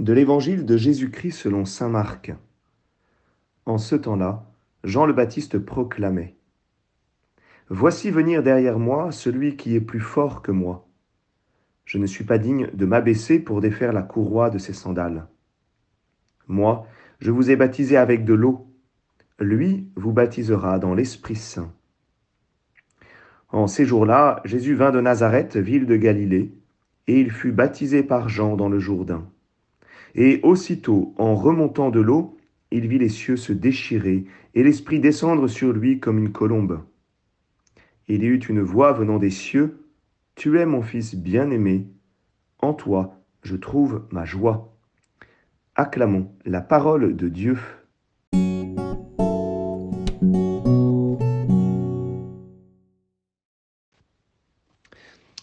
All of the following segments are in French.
De l'Évangile de Jésus-Christ selon Saint Marc. En ce temps-là, Jean le Baptiste proclamait Voici venir derrière moi celui qui est plus fort que moi. Je ne suis pas digne de m'abaisser pour défaire la courroie de ses sandales. Moi, je vous ai baptisé avec de l'eau. Lui vous baptisera dans l'Esprit Saint. En ces jours-là, Jésus vint de Nazareth, ville de Galilée, et il fut baptisé par Jean dans le Jourdain. Et aussitôt, en remontant de l'eau, il vit les cieux se déchirer et l'Esprit descendre sur lui comme une colombe. Il y eut une voix venant des cieux, Tu es mon Fils bien-aimé, en toi je trouve ma joie. Acclamons la parole de Dieu.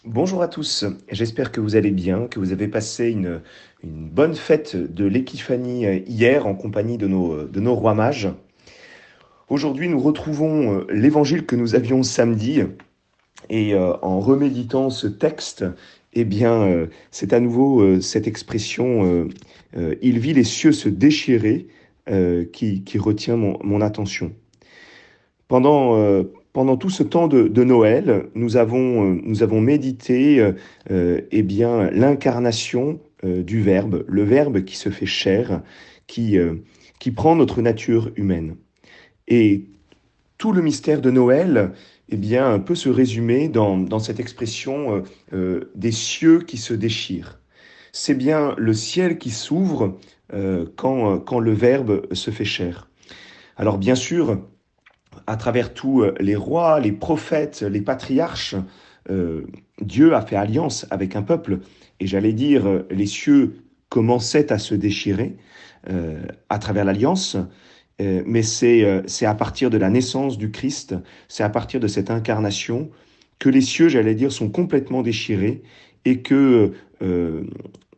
Bonjour à tous, j'espère que vous allez bien, que vous avez passé une, bonne fête de l'épiphanie euh, hier en compagnie de nos, rois mages. Aujourd'hui, nous retrouvons euh, l'évangile que nous avions samedi et euh, en reméditant ce texte, eh bien, c'est à nouveau cette expression il vit les cieux se déchirer qui, qui, retient mon, mon attention. Pendant, pendant tout ce temps de, Noël, nous avons, euh, médité euh, eh bien l'incarnation euh, du Verbe, le Verbe qui se fait chair, qui, prend notre nature humaine. Et tout le mystère de Noël eh bien, peut se résumer dans, dans cette expression des cieux qui se déchirent. C'est bien le ciel qui s'ouvre quand, quand le Verbe se fait chair. Alors bien sûr, à travers tous euh, les rois, les prophètes, les patriarches, euh, Dieu a fait alliance avec un peuple. Et j'allais dire, euh, les cieux commençaient à se déchirer à travers l'alliance. mais c'est à partir de la naissance du Christ, c'est à partir de cette incarnation que les cieux, j'allais dire, sont complètement déchirés et que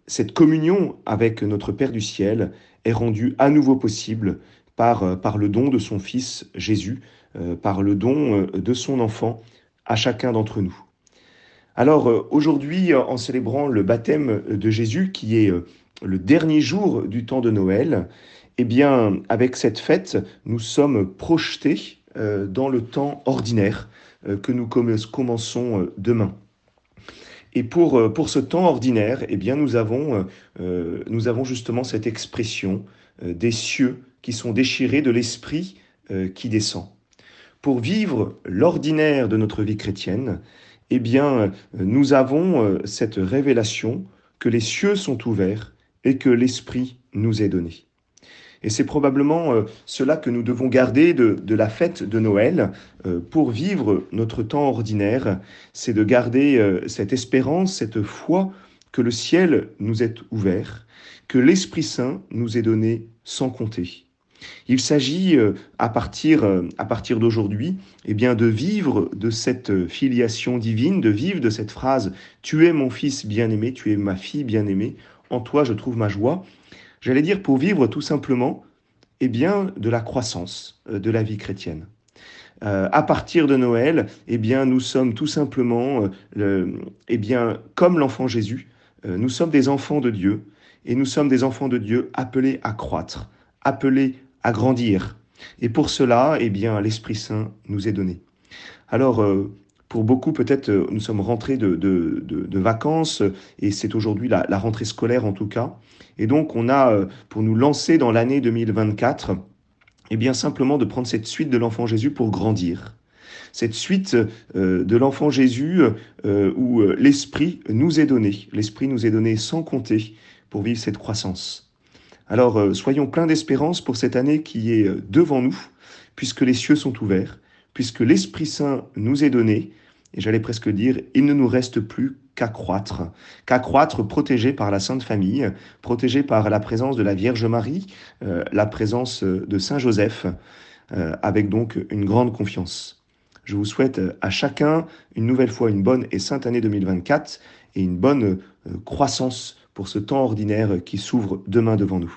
cette communion avec notre Père du ciel est rendue à nouveau possible par, par le don de son Fils Jésus, euh, par le don euh, de son enfant à chacun d'entre nous. Alors euh, aujourd'hui, en célébrant le baptême de Jésus, qui est le dernier jour du temps de Noël, eh bien, avec cette fête, nous sommes projetés dans le temps ordinaire que nous commençons demain. Et pour, pour ce temps ordinaire, eh bien, nous avons, nous avons justement cette expression des cieux qui sont déchirés de l'esprit qui descend pour vivre l'ordinaire de notre vie chrétienne, eh bien, nous avons euh, cette révélation que les cieux sont ouverts et que l'Esprit nous est donné. Et c'est probablement euh, cela que nous devons garder de, la fête de Noël euh, pour vivre notre temps ordinaire, c'est de garder cette espérance, cette foi que le ciel nous est ouvert, que l'Esprit Saint nous est donné sans compter. Il s'agit euh, à partir, euh, à partir d'aujourd'hui eh bien, de vivre de cette filiation divine, de vivre de cette phrase « Tu es mon fils bien-aimé, tu es ma fille bien-aimée, en toi je trouve ma joie ». J'allais dire pour vivre tout simplement eh bien, de la croissance euh, de la vie chrétienne. à partir de Noël, eh bien, nous sommes tout simplement, eh bien, comme l'enfant Jésus, nous sommes des enfants de Dieu et nous sommes des enfants de Dieu appelés à croître, appelés à grandir. Et pour cela, eh bien, l'Esprit Saint nous est donné. Alors, euh, pour beaucoup, peut-être, euh, nous sommes rentrés de, de, de, vacances et c'est aujourd'hui la, la, rentrée scolaire en tout cas. Et donc, on a, euh, pour nous lancer dans l'année 2024, eh bien, simplement de prendre cette suite de l'enfant Jésus pour grandir. Cette suite de l'enfant Jésus où l'Esprit nous est donné. L'Esprit nous est donné sans compter pour vivre cette croissance. Alors euh, soyons pleins d'espérance pour cette année qui est euh, devant nous, puisque les cieux sont ouverts, puisque l'Esprit Saint nous est donné, et j'allais presque dire, il ne nous reste plus qu'à croître, qu'à croître protégé par la Sainte Famille, protégé par la présence de la Vierge Marie, euh, la présence de Saint Joseph, avec donc une grande confiance. Je vous souhaite à chacun une nouvelle fois une bonne et sainte année 2024 et une bonne croissance pour ce temps ordinaire qui s'ouvre demain devant nous.